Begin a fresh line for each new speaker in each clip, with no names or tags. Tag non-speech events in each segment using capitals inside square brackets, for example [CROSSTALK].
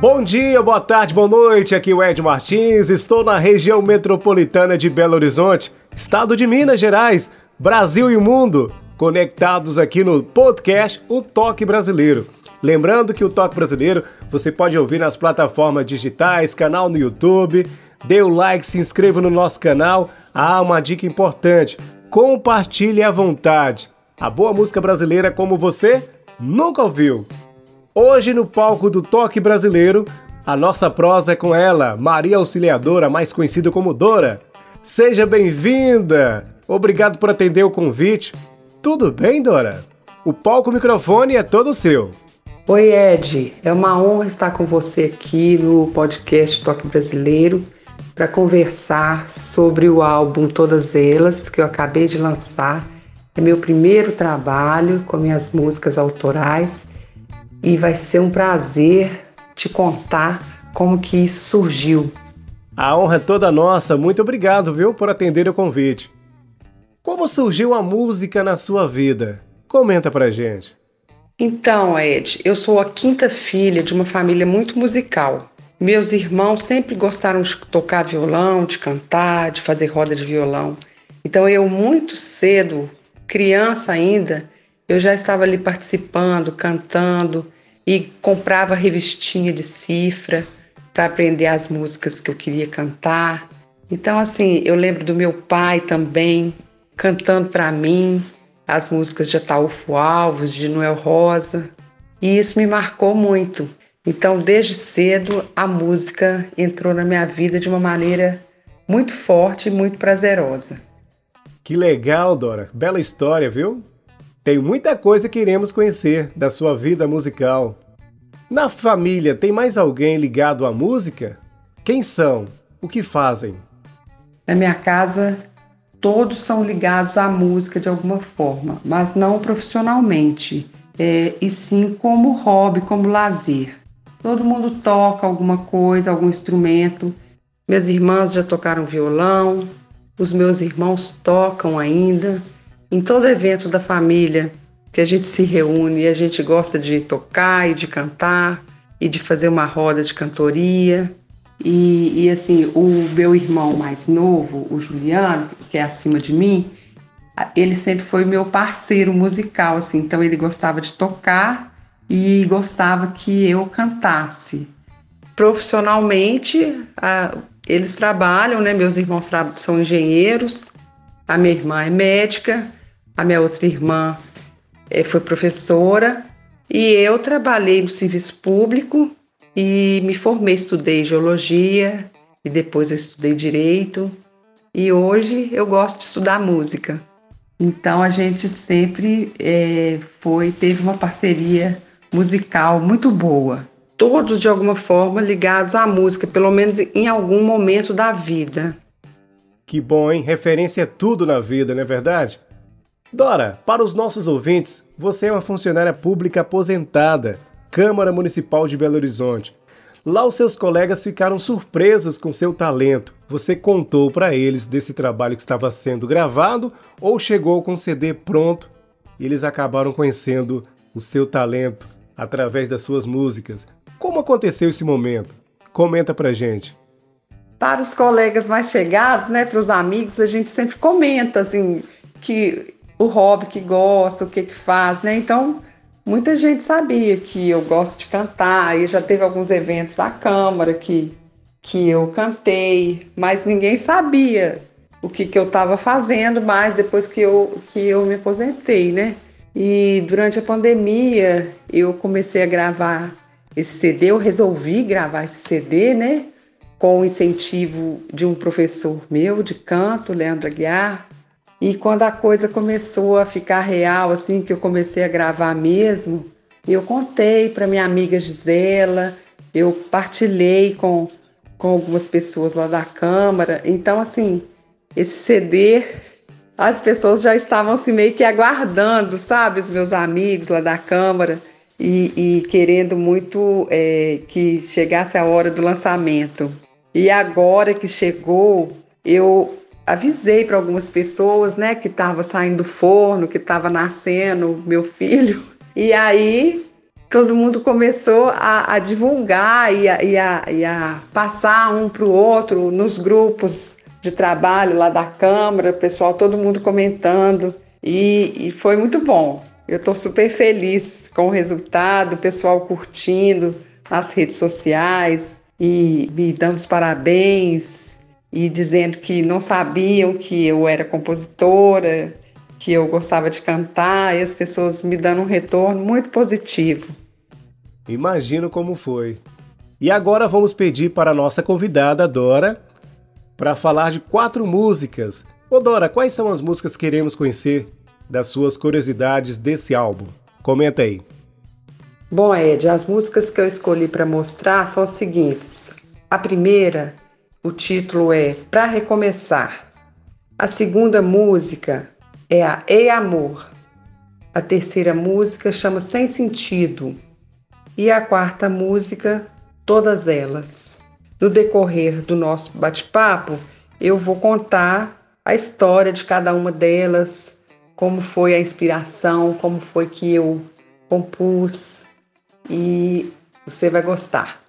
Bom dia, boa tarde, boa noite. Aqui é o Ed Martins. Estou na região metropolitana de Belo Horizonte, estado de Minas Gerais, Brasil e mundo, conectados aqui no podcast O Toque Brasileiro. Lembrando que o Toque Brasileiro você pode ouvir nas plataformas digitais, canal no YouTube. Dê o like, se inscreva no nosso canal. Ah, uma dica importante: compartilhe à vontade. A boa música brasileira como você nunca ouviu. Hoje no palco do Toque Brasileiro, a nossa prosa é com ela, Maria Auxiliadora, mais conhecida como Dora. Seja bem-vinda! Obrigado por atender o convite. Tudo bem, Dora? O palco microfone é todo seu.
Oi, Ed. É uma honra estar com você aqui no podcast Toque Brasileiro para conversar sobre o álbum Todas Elas, que eu acabei de lançar. É meu primeiro trabalho com minhas músicas autorais e vai ser um prazer te contar como que isso surgiu.
A honra é toda nossa. Muito obrigado, viu, por atender o convite. Como surgiu a música na sua vida? Comenta pra gente.
Então, Ed, eu sou a quinta filha de uma família muito musical. Meus irmãos sempre gostaram de tocar violão, de cantar, de fazer roda de violão. Então eu muito cedo, criança ainda, eu já estava ali participando, cantando e comprava revistinha de cifra para aprender as músicas que eu queria cantar. Então, assim, eu lembro do meu pai também cantando para mim as músicas de Ataúfo Alves, de Noel Rosa, e isso me marcou muito. Então, desde cedo, a música entrou na minha vida de uma maneira muito forte e muito prazerosa.
Que legal, Dora. Bela história, viu? Tem muita coisa que iremos conhecer da sua vida musical. Na família, tem mais alguém ligado à música? Quem são? O que fazem?
Na minha casa, todos são ligados à música de alguma forma, mas não profissionalmente, é, e sim como hobby, como lazer. Todo mundo toca alguma coisa, algum instrumento. Minhas irmãs já tocaram violão, os meus irmãos tocam ainda. Em todo evento da família que a gente se reúne a gente gosta de tocar e de cantar e de fazer uma roda de cantoria. E, e assim, o meu irmão mais novo, o Juliano, que é acima de mim, ele sempre foi meu parceiro musical, assim, então ele gostava de tocar e gostava que eu cantasse. Profissionalmente, eles trabalham, né? Meus irmãos são engenheiros, a minha irmã é médica a minha outra irmã é, foi professora e eu trabalhei no serviço público e me formei, estudei geologia e depois eu estudei direito e hoje eu gosto de estudar música. Então a gente sempre é, foi teve uma parceria musical muito boa. Todos de alguma forma ligados à música, pelo menos em algum momento da vida.
Que bom, hein? Referência é tudo na vida, não é verdade? Dora, para os nossos ouvintes, você é uma funcionária pública aposentada, Câmara Municipal de Belo Horizonte. Lá os seus colegas ficaram surpresos com seu talento. Você contou para eles desse trabalho que estava sendo gravado ou chegou com o CD pronto e eles acabaram conhecendo o seu talento através das suas músicas. Como aconteceu esse momento? Comenta pra gente.
Para os colegas mais chegados, né, para os amigos, a gente sempre comenta assim que o hobby que gosta, o que que faz, né? Então, muita gente sabia que eu gosto de cantar, e já teve alguns eventos da Câmara que, que eu cantei, mas ninguém sabia o que, que eu estava fazendo mais depois que eu, que eu me aposentei, né? E durante a pandemia eu comecei a gravar esse CD, eu resolvi gravar esse CD, né? Com o incentivo de um professor meu de canto, Leandro Aguiar, e quando a coisa começou a ficar real, assim, que eu comecei a gravar mesmo, eu contei para minha amiga Gisela, eu partilhei com, com algumas pessoas lá da Câmara. Então, assim, esse CD, as pessoas já estavam assim meio que aguardando, sabe? Os meus amigos lá da Câmara e, e querendo muito é, que chegasse a hora do lançamento. E agora que chegou, eu avisei para algumas pessoas, né, que estava saindo do forno, que estava nascendo meu filho. [LAUGHS] E aí todo mundo começou a, a divulgar e a, e, a, e a, passar um para o outro nos grupos de trabalho lá da Câmara, pessoal, todo mundo comentando. E, e foi muito bom. Eu estou super feliz com o resultado, o pessoal curtindo nas redes sociais e me dando os parabéns e dizendo que não sabiam que eu era compositora, que eu gostava de cantar e as pessoas me dando um retorno muito positivo.
Imagino como foi. E agora vamos pedir para a nossa convidada Dora para falar de quatro músicas. Ô Dora, quais são as músicas que queremos conhecer das suas curiosidades desse álbum. Comenta aí.
Bom, Ed, as músicas que eu escolhi para mostrar são as seguintes. A primeira, o título é Pra Recomeçar. A segunda música é a Ei Amor. A terceira música chama Sem Sentido. E a quarta música, Todas Elas. No decorrer do nosso bate-papo, eu vou contar a história de cada uma delas, como foi a inspiração, como foi que eu compus e você vai gostar.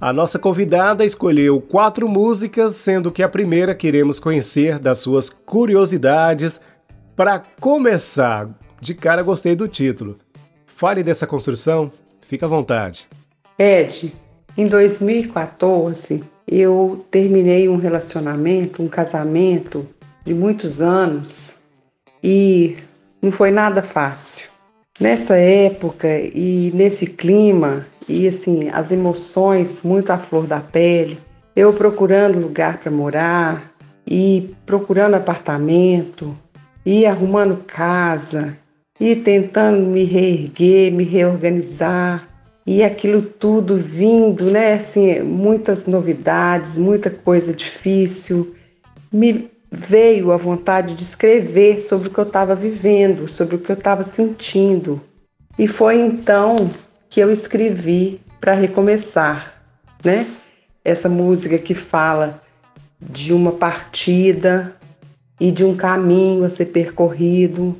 A nossa convidada escolheu quatro músicas, sendo que a primeira queremos conhecer das suas curiosidades. Para começar, de cara gostei do título. Fale dessa construção, fica à vontade.
Ed, em 2014 eu terminei um relacionamento, um casamento de muitos anos e não foi nada fácil. Nessa época e nesse clima, e assim, as emoções muito à flor da pele, eu procurando lugar para morar, e procurando apartamento, e arrumando casa, e tentando me reerguer, me reorganizar, e aquilo tudo vindo, né? Assim, muitas novidades, muita coisa difícil, me veio a vontade de escrever sobre o que eu estava vivendo, sobre o que eu estava sentindo. E foi então que eu escrevi para recomeçar, né? Essa música que fala de uma partida e de um caminho a ser percorrido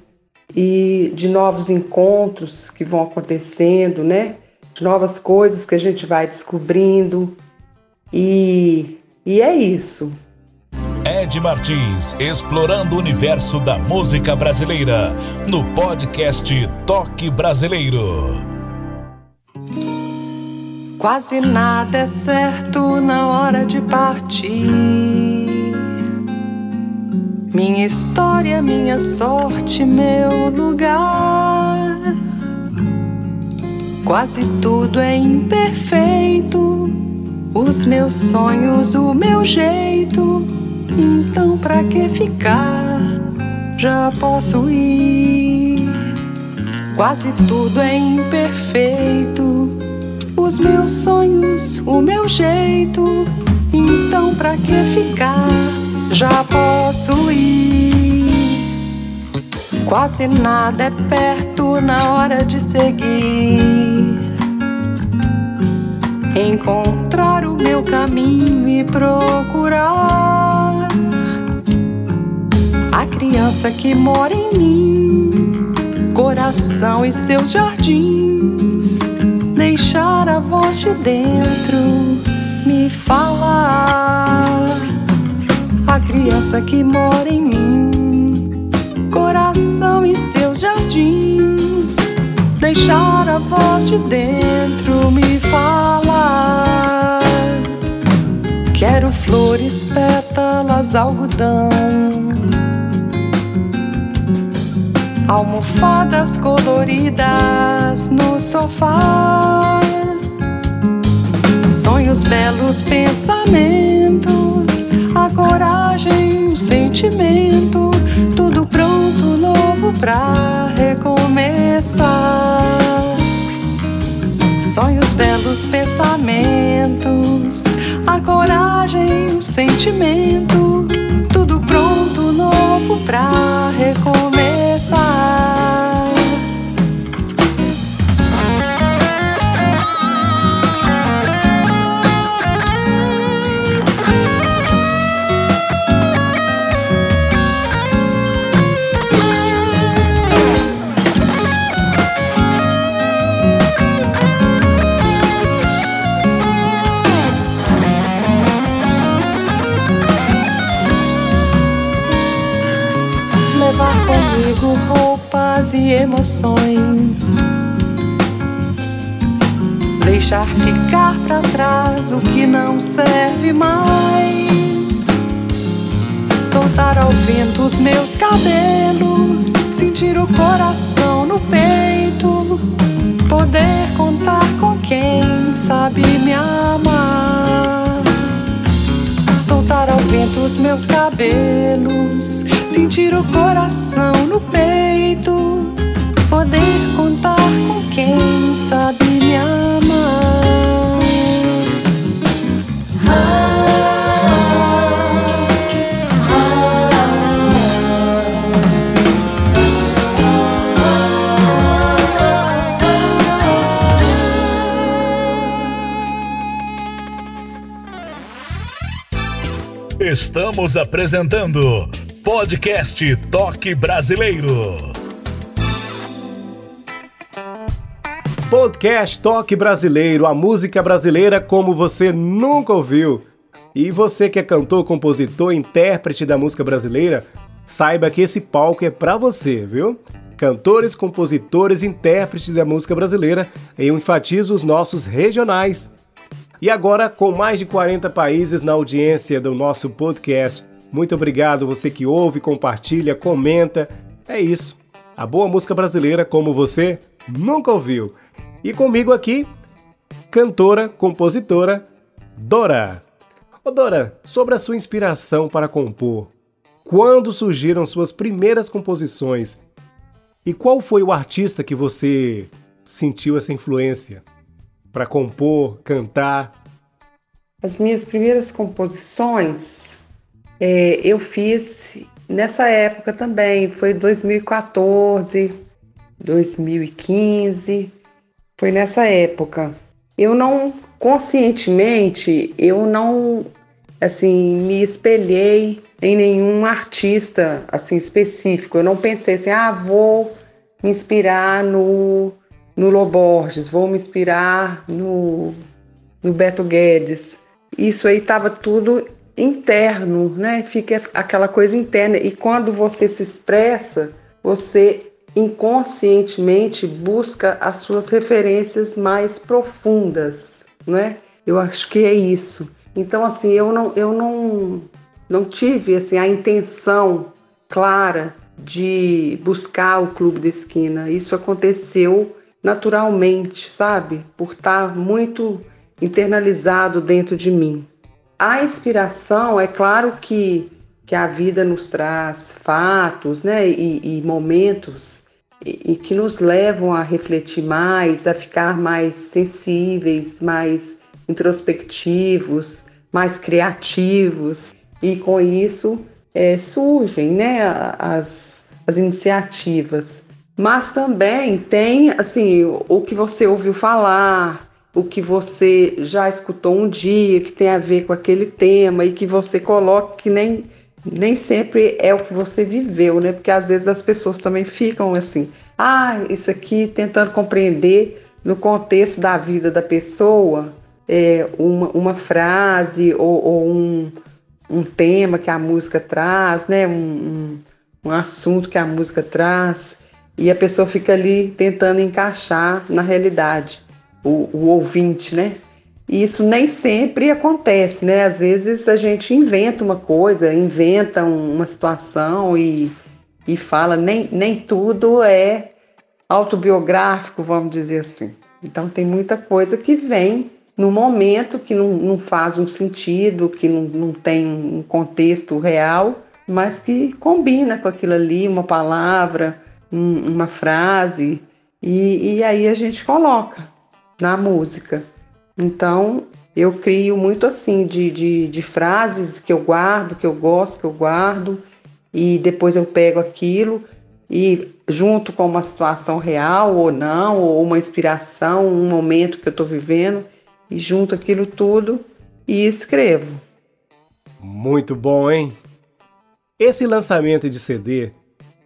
e de novos encontros que vão acontecendo, né? De novas coisas que a gente vai descobrindo. E, e é isso.
Ed Martins, explorando o universo da música brasileira, no podcast Toque Brasileiro.
Quase nada é certo na hora de partir. Minha história, minha sorte, meu lugar. Quase tudo é imperfeito. Os meus sonhos, o meu jeito então pra que ficar? Já posso ir. Quase tudo é imperfeito. Os meus sonhos, o meu jeito. Então pra que ficar? Já posso ir. Quase nada é perto na hora de seguir. Encontrar o meu caminho e procurar criança que mora em mim, coração e seus jardins, deixar a voz de dentro me falar. A criança que mora em mim, coração e seus jardins, deixar a voz de dentro me falar. Quero flores, pétalas, algodão almofadas coloridas no sofá. Sonhos, belos pensamentos, a coragem, o sentimento, tudo pronto, novo pra recomeçar. Sonhos, belos pensamentos, a coragem o sentimento, tudo pronto, novo pra recomeçar. Comigo Deixar ficar para trás o que não serve mais. Soltar ao vento os meus cabelos, sentir o coração no peito. Poder contar com quem sabe me amar. Soltar ao vento os meus cabelos sentir o coração no peito,
Estamos apresentando Podcast Toque Brasileiro.
Podcast Toque Brasileiro, a música brasileira como você nunca ouviu. E você que é cantor, compositor, intérprete da música brasileira, saiba que esse palco é para você, viu? Cantores, compositores, intérpretes da música brasileira, eu enfatizo os nossos regionais. E agora, com mais de 40 países na audiência do nosso podcast, muito obrigado você que ouve, compartilha, comenta. É isso. A boa música brasileira como você nunca ouviu. E comigo aqui, cantora, compositora Dora. Ô Dora, sobre a sua inspiração para compor, quando surgiram suas primeiras composições e qual foi o artista que você sentiu essa influência para compor, cantar?
As minhas primeiras composições é, eu fiz nessa época também, foi 2014, 2015, foi nessa época. Eu não, conscientemente, eu não, assim, me espelhei em nenhum artista, assim, específico. Eu não pensei assim, ah, vou me inspirar no, no Loborges, vou me inspirar no, no Beto Guedes. Isso aí estava tudo interno, né? Fica aquela coisa interna. E quando você se expressa, você inconscientemente busca as suas referências mais profundas, né? Eu acho que é isso. Então, assim, eu não, eu não, não tive assim a intenção clara de buscar o clube da esquina. Isso aconteceu naturalmente, sabe? Por estar muito internalizado dentro de mim. A inspiração, é claro que, que a vida nos traz fatos né, e, e momentos e, e que nos levam a refletir mais, a ficar mais sensíveis, mais introspectivos, mais criativos. E com isso é, surgem né, as, as iniciativas. Mas também tem assim o que você ouviu falar, o que você já escutou um dia, que tem a ver com aquele tema e que você coloca que nem, nem sempre é o que você viveu, né? Porque às vezes as pessoas também ficam assim, ah, isso aqui tentando compreender no contexto da vida da pessoa é, uma, uma frase ou, ou um, um tema que a música traz, né? Um, um, um assunto que a música traz e a pessoa fica ali tentando encaixar na realidade o, o ouvinte, né? E isso nem sempre acontece, né? Às vezes a gente inventa uma coisa, inventa uma situação e, e fala, nem, nem tudo é autobiográfico, vamos dizer assim. Então tem muita coisa que vem no momento que não, não faz um sentido, que não, não tem um contexto real, mas que combina com aquilo ali, uma palavra, um, uma frase, e, e aí a gente coloca na música. Então, Eu crio muito assim, de, de, de frases que eu guardo, que eu gosto, que eu guardo, e depois eu pego aquilo e junto com uma situação real ou não, ou uma inspiração, um momento que eu estou vivendo, e junto aquilo tudo e escrevo.
Muito bom, hein? Esse lançamento de CD,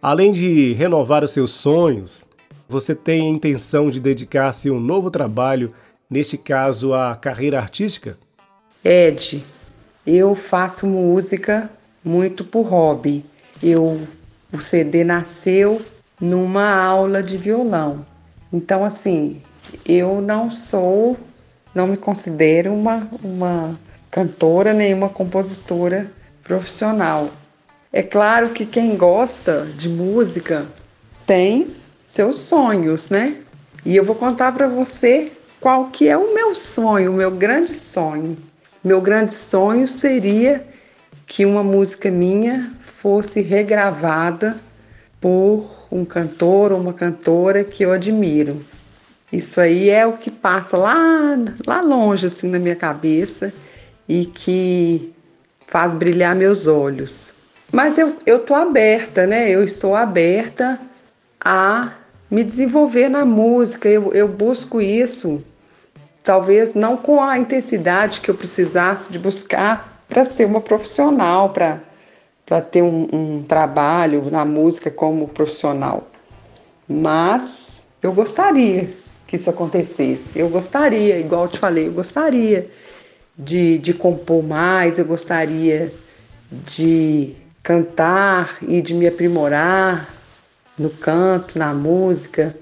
além de renovar os seus sonhos, você tem a intenção de dedicar-se a um novo trabalho, neste caso a carreira artística?
Ed, eu faço música muito por hobby. Eu o CD nasceu numa aula de violão. Então assim, eu não sou, não me considero uma uma cantora nem uma compositora profissional. É claro que quem gosta de música tem seus sonhos, né? E eu vou contar para você qual que é o meu sonho, o meu grande sonho. Meu grande sonho seria que uma música minha fosse regravada por um cantor ou uma cantora que eu admiro. Isso aí é o que passa lá, lá longe assim na minha cabeça e que faz brilhar meus olhos. Mas eu, tô aberta, né? Eu estou aberta a me desenvolver na música. Eu, eu busco isso, talvez não com a intensidade que eu precisasse de buscar para ser uma profissional, para ter um, um trabalho na música como profissional. Mas eu gostaria que isso acontecesse. Eu gostaria, igual eu te falei, eu gostaria de, de compor mais, eu gostaria de cantar e de me aprimorar no canto, na música,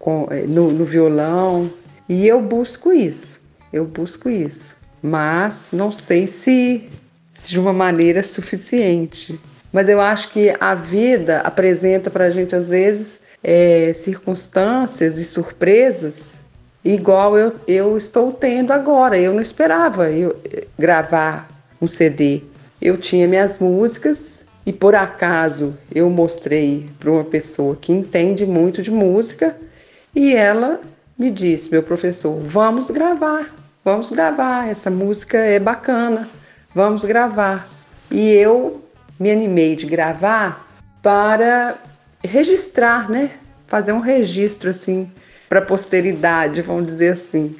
com, eh, no, no violão. E eu busco isso, eu busco isso. Mas não sei se, se de uma maneira suficiente. Mas eu acho que a vida apresenta para a gente, às vezes, é, circunstâncias e surpresas igual eu, eu estou tendo agora. Eu não esperava eu gravar um CD. Eu tinha minhas músicas e por acaso eu mostrei para uma pessoa que entende muito de música e ela me disse, meu professor, vamos gravar, vamos gravar, essa música é bacana, vamos gravar. E eu me animei de gravar para registrar, né? Fazer um registro assim para a posteridade, vamos dizer assim.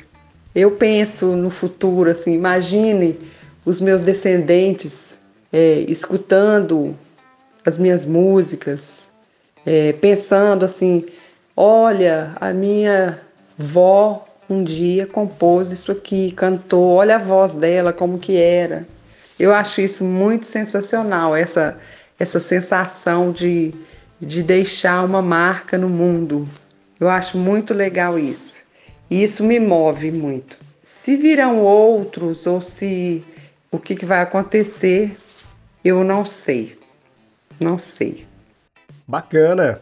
Eu penso no futuro, assim, imagine os meus descendentes é, escutando as minhas músicas, é, pensando assim: olha, a minha vó um dia compôs isso aqui, cantou, olha a voz dela, como que era. Eu acho isso muito sensacional, essa, essa sensação de, de deixar uma marca no mundo. Eu acho muito legal isso. E isso me move muito. Se virão outros ou se o que, que vai acontecer, eu não sei. Não sei.
Bacana.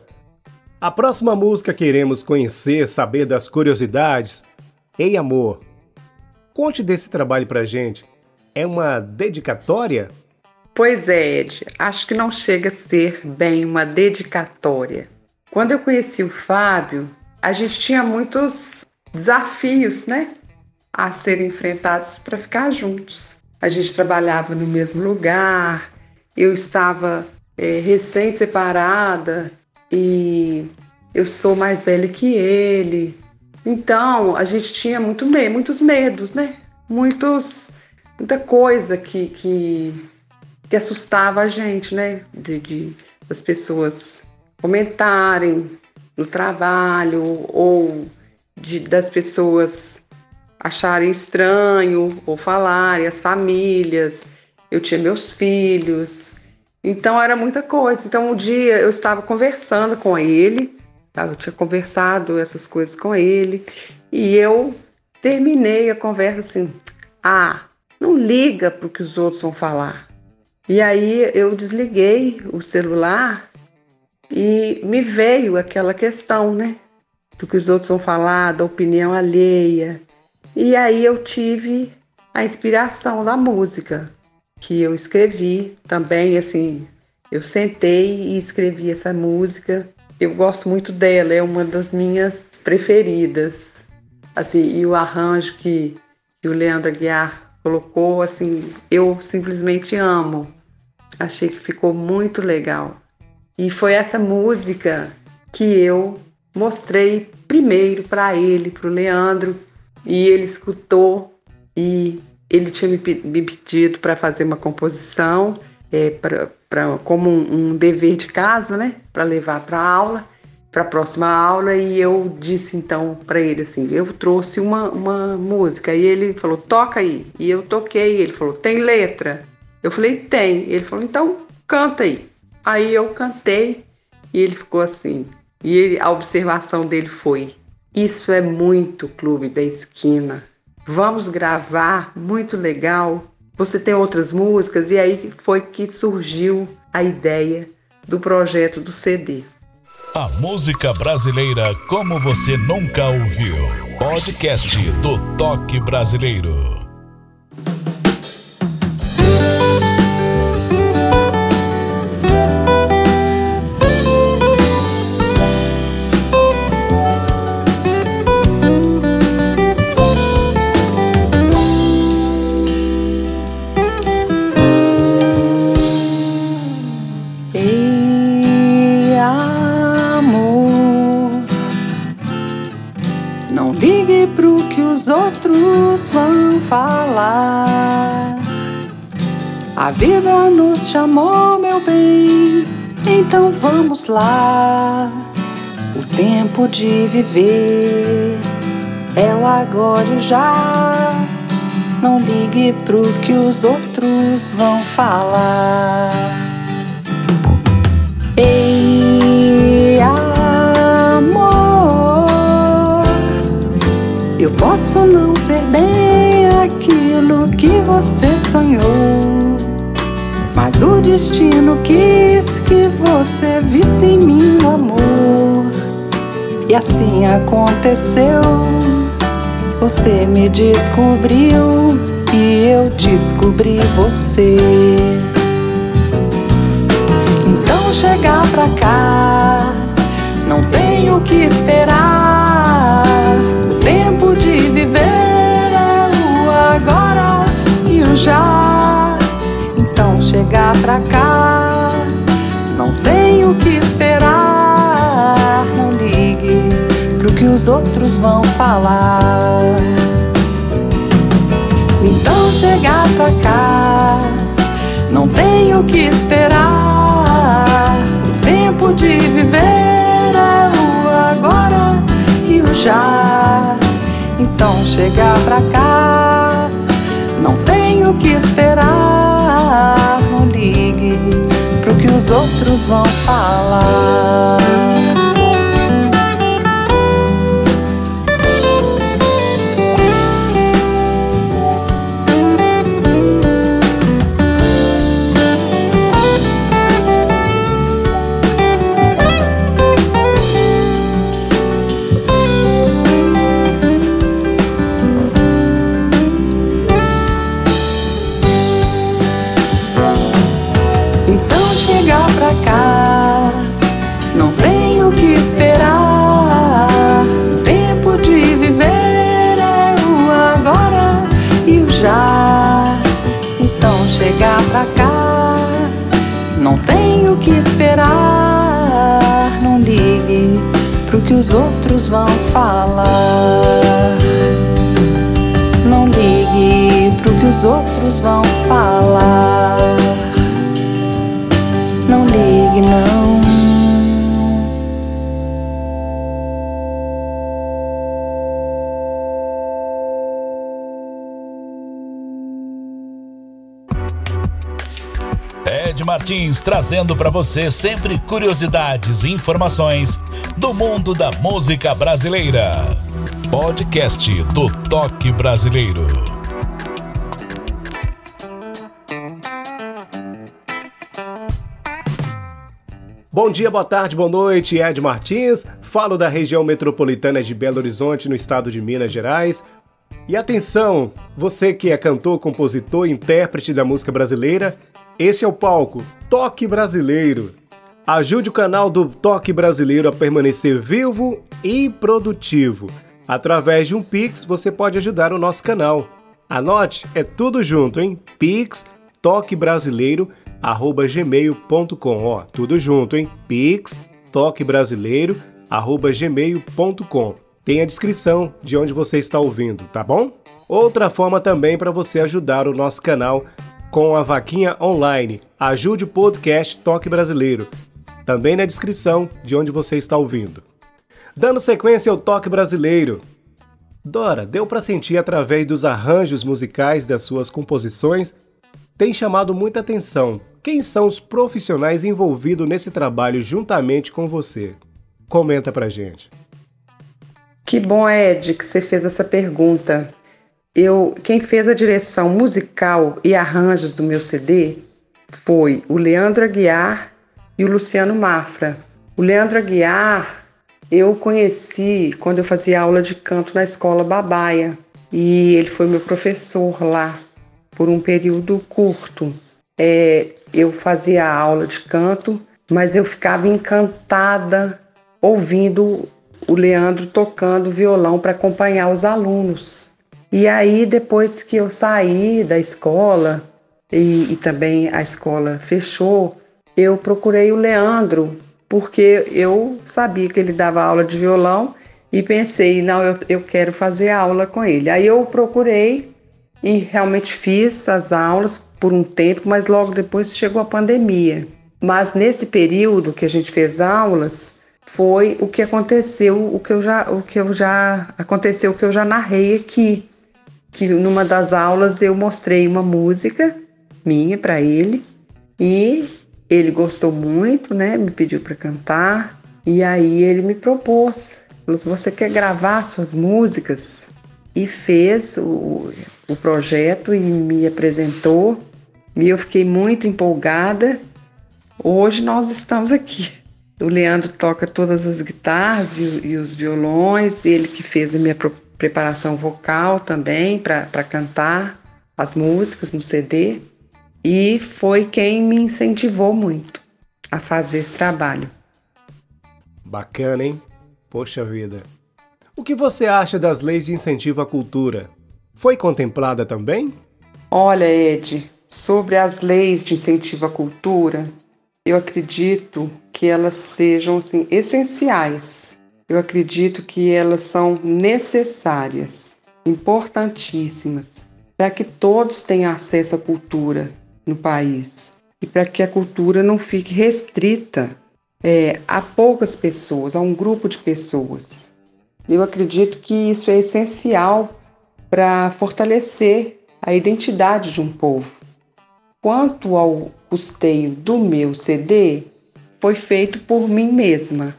A próxima música que iremos conhecer, saber das curiosidades. Ei, amor. Conte desse trabalho pra gente. É uma dedicatória?
Pois é, Ed. Acho que não chega a ser bem uma dedicatória quando eu conheci o Fábio, a gente tinha muitos desafios, né, a serem enfrentados para ficar juntos. A gente trabalhava no mesmo lugar, eu estava é, recém-separada e eu sou mais velha que ele. Então a gente tinha muito medo, muitos medos, né? Muitos, muita coisa que, que, que assustava a gente, né? De, de as pessoas comentarem no trabalho ou de, das pessoas acharem estranho ou falarem, as famílias. Eu tinha meus filhos. Então era muita coisa. Então um dia eu estava conversando com ele, tá? eu tinha conversado essas coisas com ele, e eu terminei a conversa assim: ah, não liga para o que os outros vão falar. E aí eu desliguei o celular e me veio aquela questão, né? Do que os outros vão falar, da opinião alheia. E aí eu tive a inspiração da música que eu escrevi também, assim, eu sentei e escrevi essa música. Eu gosto muito dela, é uma das minhas preferidas. Assim, e o arranjo que,
e o Leandro Aguiar colocou, assim, eu simplesmente amo. Achei que ficou muito legal. E foi essa música que eu mostrei primeiro para ele, para o Leandro, e ele escutou e ele tinha me, pedido para fazer uma composição é, pra, pra, como um, um dever de casa, né, para levar para aula, para a próxima aula, e eu disse então para ele assim, eu trouxe uma, uma música, e ele falou, toca aí, e eu toquei, ele falou, tem letra? Eu falei, tem, ele falou, então canta aí. Aí eu cantei, e ele ficou assim, e ele, a observação dele foi, isso é muito Clube da Esquina, vamos gravar, muito legal. Você tem outras músicas e aí foi que surgiu a ideia do projeto do CD.
A música brasileira como você nunca ouviu. Podcast do Toque Brasileiro.
Lá. O tempo de viver é o agora e já. Não ligue pro que os outros vão falar. Ei, amor, eu posso não ser bem aquilo que você sonhou. Mas o destino quis que você visse em mim o amor. E assim aconteceu. Você me descobriu e eu descobri você. Então chegar pra cá, não tenho que esperar. O tempo de viver é o agora e o já chegar pra cá. Tenho que esperar. Não ligue pro que os outros vão falar. Então chegar pra cá. Não tenho que esperar. O tempo de viver é o agora e o já. Então chegar pra cá. Não tenho que esperar os outros vão falar. Que os outros vão falar. Não ligue pro que os outros vão falar. Não ligue, não.
Martins trazendo para você sempre curiosidades e informações do mundo da música brasileira. Podcast do Toque Brasileiro.
Bom dia, boa tarde, boa noite, Ed Martins. Falo da região metropolitana de Belo Horizonte, no estado de Minas Gerais. E atenção, você que é cantor, compositor, intérprete da música brasileira, este é o palco Toque Brasileiro. Ajude o canal do Toque Brasileiro a permanecer vivo e produtivo. Através de um Pix, você pode ajudar o nosso canal. Anote, é tudo junto, hein? Pix toquebrasileiro@gmail.com, ó, tudo junto, hein? Pix toquebrasileiro@gmail.com. Tem a descrição de onde você está ouvindo, tá bom? Outra forma também para você ajudar o nosso canal com a vaquinha online. Ajude o podcast Toque Brasileiro. Também na descrição de onde você está ouvindo. Dando sequência ao Toque Brasileiro. Dora, deu para sentir através dos arranjos musicais das suas composições, tem chamado muita atenção. Quem são os profissionais envolvidos nesse trabalho juntamente com você? Comenta pra gente.
Que bom, Ed, que você fez essa pergunta. Eu, quem fez a direção musical e arranjos do meu CD foi o Leandro Aguiar e o Luciano Mafra. O Leandro Aguiar eu conheci quando eu fazia aula de canto na escola Babaia e ele foi meu professor lá por um período curto. É, eu fazia aula de canto, mas eu ficava encantada ouvindo o Leandro tocando violão para acompanhar os alunos. E aí, depois que eu saí da escola e, e também a escola fechou, eu procurei o Leandro porque eu sabia que ele dava aula de violão e pensei, não, eu, eu quero fazer aula com ele. Aí eu procurei e realmente fiz as aulas por um tempo, mas logo depois chegou a pandemia. Mas nesse período que a gente fez aulas, foi o que aconteceu, o que eu já, o que eu já aconteceu, o que eu já narrei aqui, que numa das aulas eu mostrei uma música minha para ele e ele gostou muito, né? Me pediu para cantar e aí ele me propôs, "Você quer gravar suas músicas?" E fez o, o projeto e me apresentou. E eu fiquei muito empolgada. Hoje nós estamos aqui. O Leandro toca todas as guitarras e, e os violões, ele que fez a minha preparação vocal também para cantar as músicas no CD e foi quem me incentivou muito a fazer esse trabalho.
Bacana, hein? Poxa vida. O que você acha das leis de incentivo à cultura? Foi contemplada também?
Olha, Ed, sobre as leis de incentivo à cultura, eu acredito que elas sejam assim essenciais. Eu acredito que elas são necessárias, importantíssimas, para que todos tenham acesso à cultura, no país e para que a cultura não fique restrita é, a poucas pessoas, a um grupo de pessoas. Eu acredito que isso é essencial para fortalecer a identidade de um povo. Quanto ao custeio do meu CD, foi feito por mim mesma,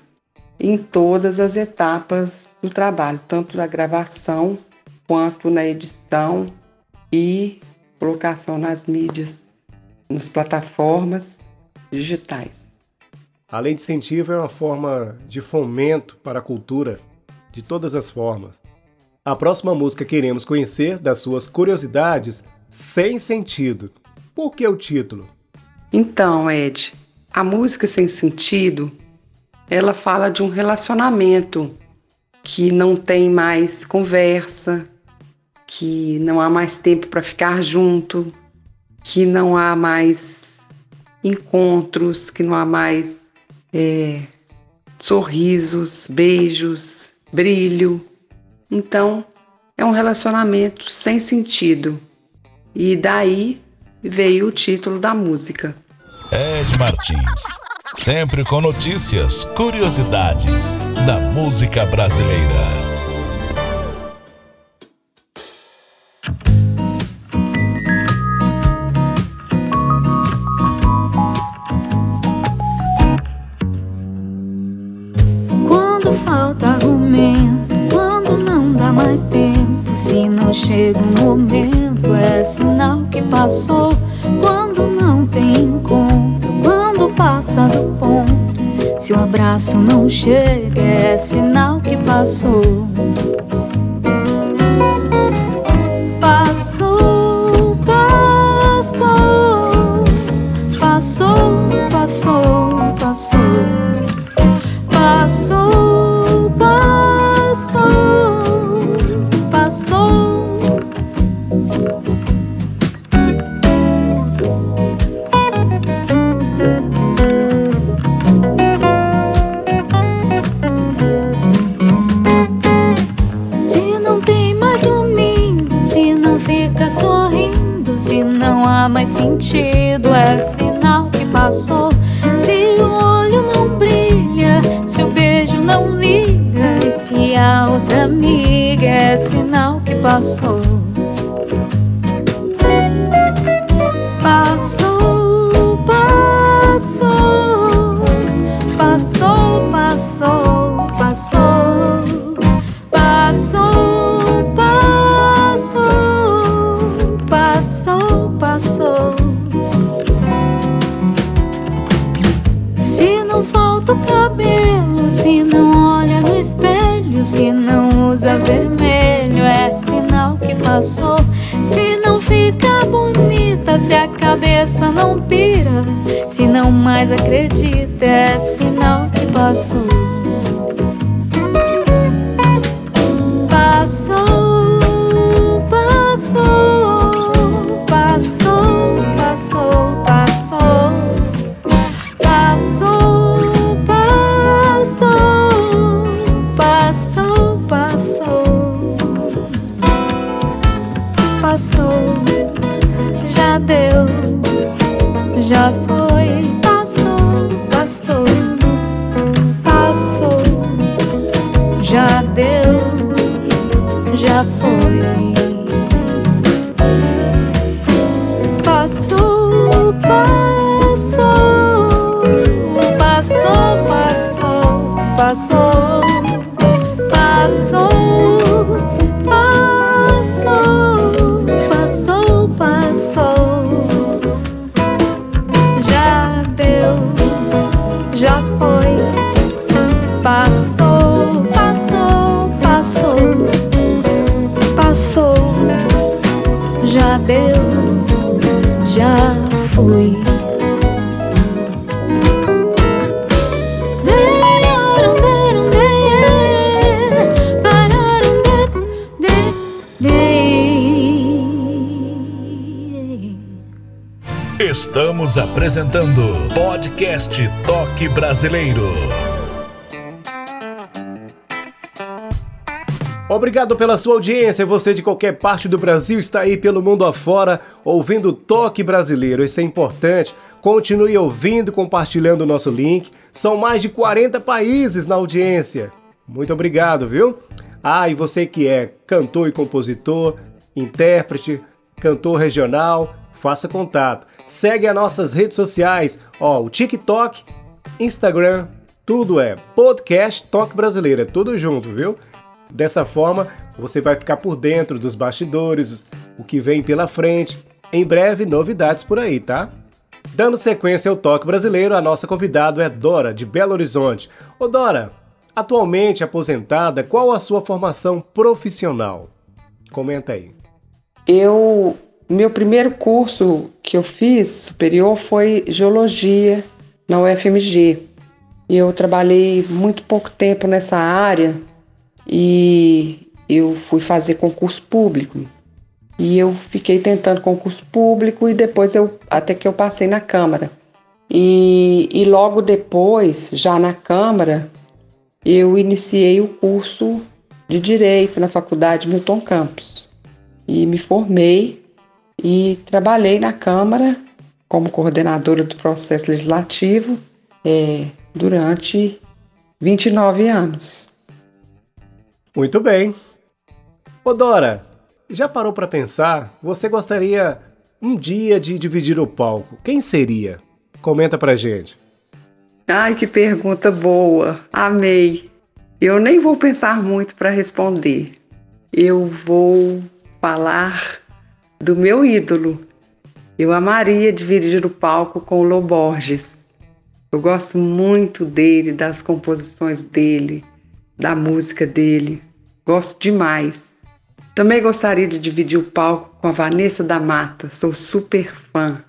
em todas as etapas do trabalho, tanto na gravação quanto na edição e colocação nas mídias nas plataformas digitais.
Além de incentivo, é uma forma de fomento para a cultura de todas as formas. A próxima música queremos conhecer das suas curiosidades sem sentido. Por que o título?
Então, Ed, a música sem sentido, ela fala de um relacionamento que não tem mais conversa, que não há mais tempo para ficar junto, que não há mais encontros, que não há mais é, sorrisos, beijos, brilho. Então, é um relacionamento sem sentido. E daí veio o título da música.
Ed Martins, sempre com notícias, curiosidades da música brasileira.
Se o abraço não chega, é sinal que. Passou,
apresentando Podcast Toque Brasileiro.
Obrigado pela sua audiência. Você de qualquer parte do Brasil está aí pelo mundo afora ouvindo Toque Brasileiro. Isso é importante. Continue ouvindo, compartilhando o nosso link. São mais de 40 países na audiência. Muito obrigado, viu? Ah, e você que é cantor e compositor, intérprete, cantor regional, faça contato. Segue as nossas redes sociais, ó, o TikTok, Instagram, tudo é podcast Toque Brasileiro, é tudo junto, viu? Dessa forma, você vai ficar por dentro dos bastidores, o que vem pela frente. Em breve, novidades por aí, tá? Dando sequência ao Toque Brasileiro, a nossa convidada é Dora, de Belo Horizonte. Ô Dora, atualmente aposentada, qual a sua formação profissional? Comenta aí.
Eu meu primeiro curso que eu fiz superior foi geologia na UFMG. Eu trabalhei muito pouco tempo nessa área e eu fui fazer concurso público. E eu fiquei tentando concurso público e depois eu até que eu passei na Câmara. E, e logo depois, já na Câmara, eu iniciei o curso de Direito na Faculdade Milton Campos. E me formei e trabalhei na Câmara como coordenadora do processo legislativo é, durante 29 anos.
Muito bem. Ô Dora, já parou para pensar? Você gostaria um dia de dividir o palco? Quem seria? Comenta pra gente.
Ai, que pergunta boa. Amei. Eu nem vou pensar muito para responder. Eu vou falar do meu ídolo. Eu amaria dividir o palco com o Loborges. Eu gosto muito dele, das composições dele, da música dele. Gosto demais. Também gostaria de dividir o palco com a Vanessa da Mata. Sou super fã.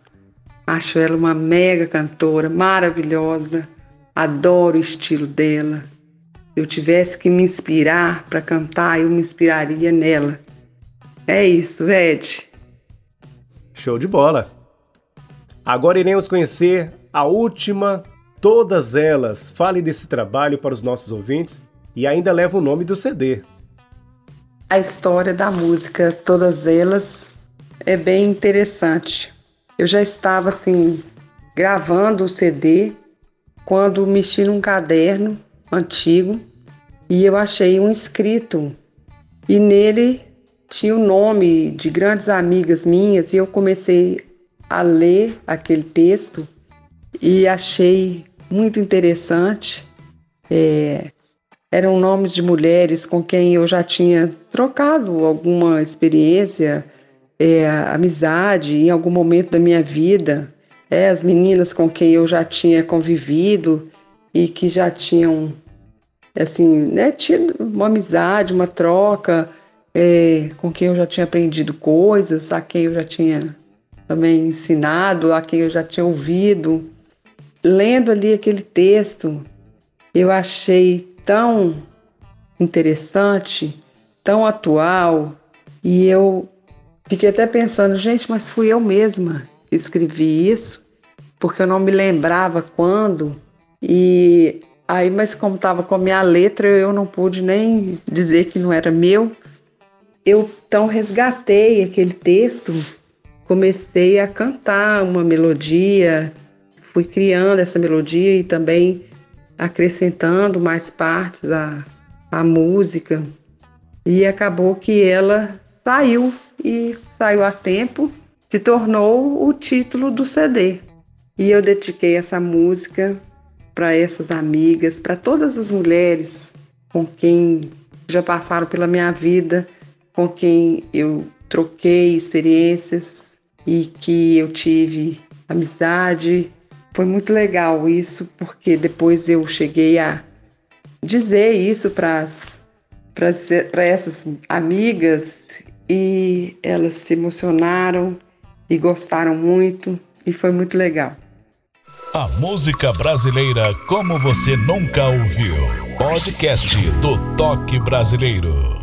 Acho ela uma mega cantora, maravilhosa. Adoro o estilo dela. Se eu tivesse que me inspirar para cantar, eu me inspiraria nela. É isso, Ed.
Show de bola! Agora iremos conhecer a última, todas elas. Fale desse trabalho para os nossos ouvintes e ainda leva o nome do CD.
A história da música, todas elas, é bem interessante. Eu já estava assim gravando o CD quando mexi num caderno antigo e eu achei um escrito e nele tinha o nome de grandes amigas minhas e eu comecei a ler aquele texto e achei muito interessante. É, eram nomes de mulheres com quem eu já tinha trocado alguma experiência, é, amizade em algum momento da minha vida. É, as meninas com quem eu já tinha convivido e que já tinham assim, né, tido uma amizade, uma troca, é, com quem eu já tinha aprendido coisas, a quem eu já tinha também ensinado, a quem eu já tinha ouvido. Lendo ali aquele texto, eu achei tão interessante, tão atual, e eu fiquei até pensando, gente, mas fui eu mesma que escrevi isso, porque eu não me lembrava quando, e aí, mas como estava com a minha letra, eu não pude nem dizer que não era meu. Eu então resgatei aquele texto, comecei a cantar uma melodia, fui criando essa melodia e também acrescentando mais partes à, à música. E acabou que ela saiu e saiu a tempo, se tornou o título do CD. E eu dediquei essa música para essas amigas, para todas as mulheres com quem já passaram pela minha vida, com quem eu troquei experiências e que eu tive amizade foi muito legal isso, porque depois eu cheguei a dizer isso para essas amigas e elas se emocionaram e gostaram muito e foi muito legal.
A música brasileira como você nunca ouviu. Podcast do Toque Brasileiro.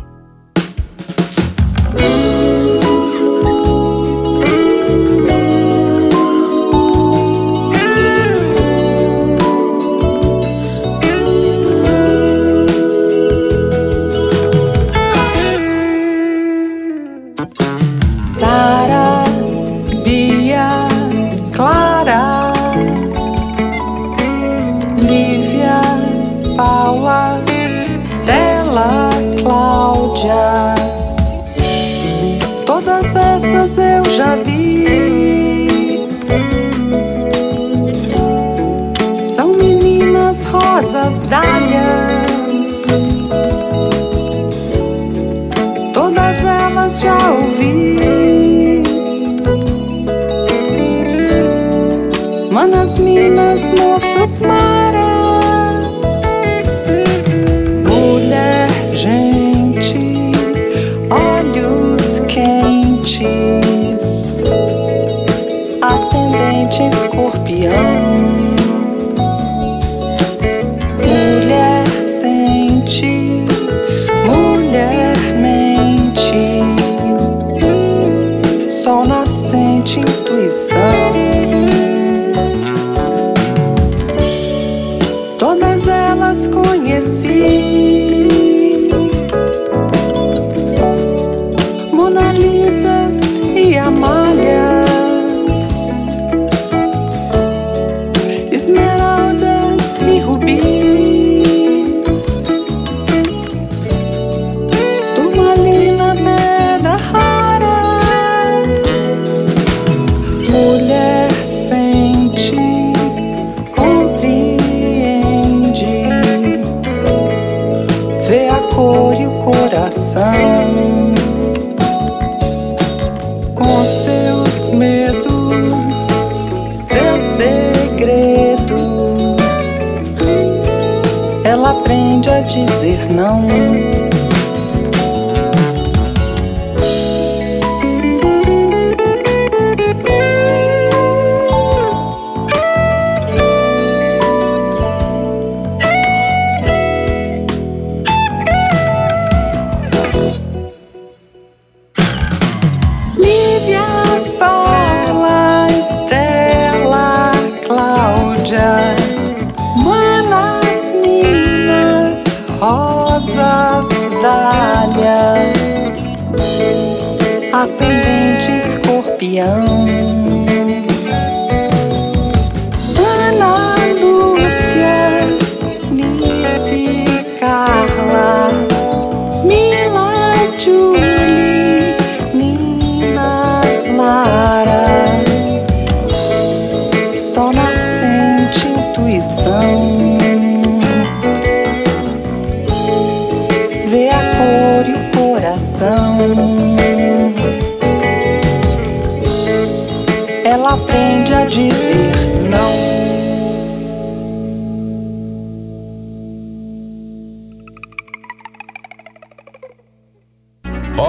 Ascendente escorpião.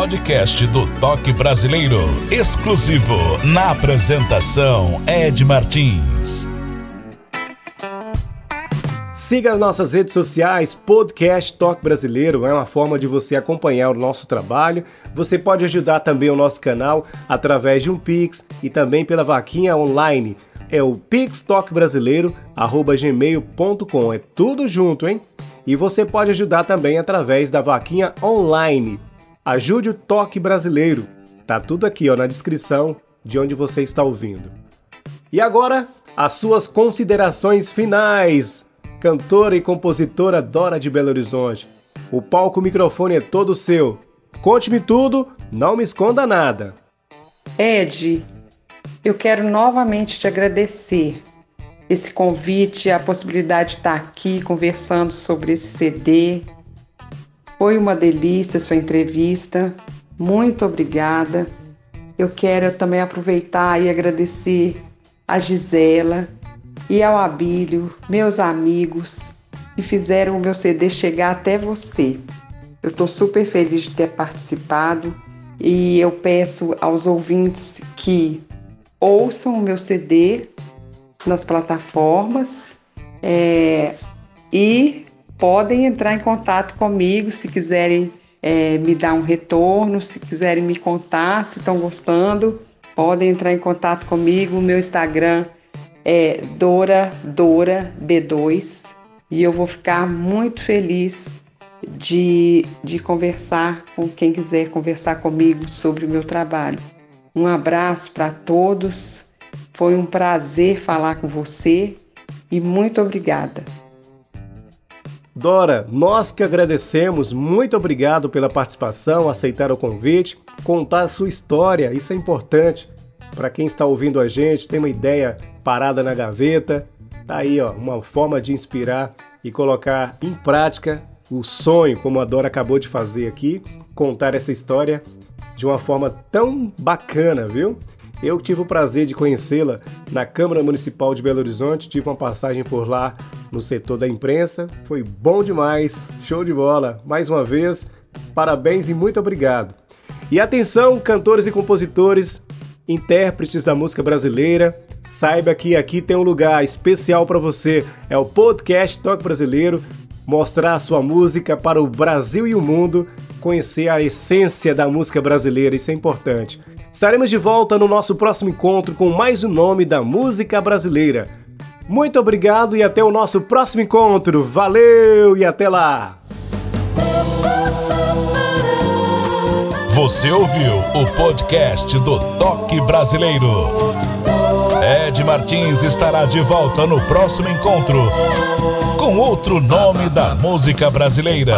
Podcast do Toque Brasileiro, exclusivo na apresentação Ed Martins.
Siga as nossas redes sociais, podcast Toque Brasileiro, é uma forma de você acompanhar o nosso trabalho. Você pode ajudar também o nosso canal através de um Pix e também pela vaquinha online. É o pixtoquebrasileiro@gmail.com. É tudo junto, hein? E você pode ajudar também através da vaquinha online Ajude o toque brasileiro. Tá tudo aqui ó, na descrição de onde você está ouvindo. E agora, as suas considerações finais. Cantora e compositora Dora de Belo Horizonte. O palco o microfone é todo seu. Conte-me tudo, não me esconda nada.
Ed, eu quero novamente te agradecer esse convite, a possibilidade de estar aqui conversando sobre esse CD, foi uma delícia sua entrevista. Muito obrigada. Eu quero também aproveitar e agradecer a Gisela e ao Abílio, meus amigos, que fizeram o meu CD chegar até você. Eu estou super feliz de ter participado e eu peço aos ouvintes que ouçam o meu CD nas plataformas é, e podem entrar em contato comigo se quiserem é, me dar um retorno, se quiserem me contar se estão gostando, podem entrar em contato comigo. O meu Instagram é Dora Dora B2 e eu vou ficar muito feliz de, de conversar com quem quiser conversar comigo sobre o meu trabalho. Um abraço para todos, foi um prazer falar com você e muito obrigada.
Dora, nós que agradecemos, muito obrigado pela participação, aceitar o convite, contar a sua história, isso é importante. Para quem está ouvindo a gente, tem uma ideia parada na gaveta, tá aí ó, uma forma de inspirar e colocar em prática o sonho, como a Dora acabou de fazer aqui, contar essa história de uma forma tão bacana, viu? Eu tive o prazer de conhecê-la na Câmara Municipal de Belo Horizonte, tive uma passagem por lá no setor da imprensa, foi bom demais, show de bola. Mais uma vez, parabéns e muito obrigado. E atenção, cantores e compositores, intérpretes da música brasileira, saiba que aqui tem um lugar especial para você. É o podcast Toque Brasileiro, mostrar a sua música para o Brasil e o mundo, conhecer a essência da música brasileira, isso é importante. Estaremos de volta no nosso próximo encontro com mais um nome da música brasileira. Muito obrigado e até o nosso próximo encontro. Valeu e até lá!
Você ouviu o podcast do Toque Brasileiro. Ed Martins estará de volta no próximo encontro com outro nome da música brasileira.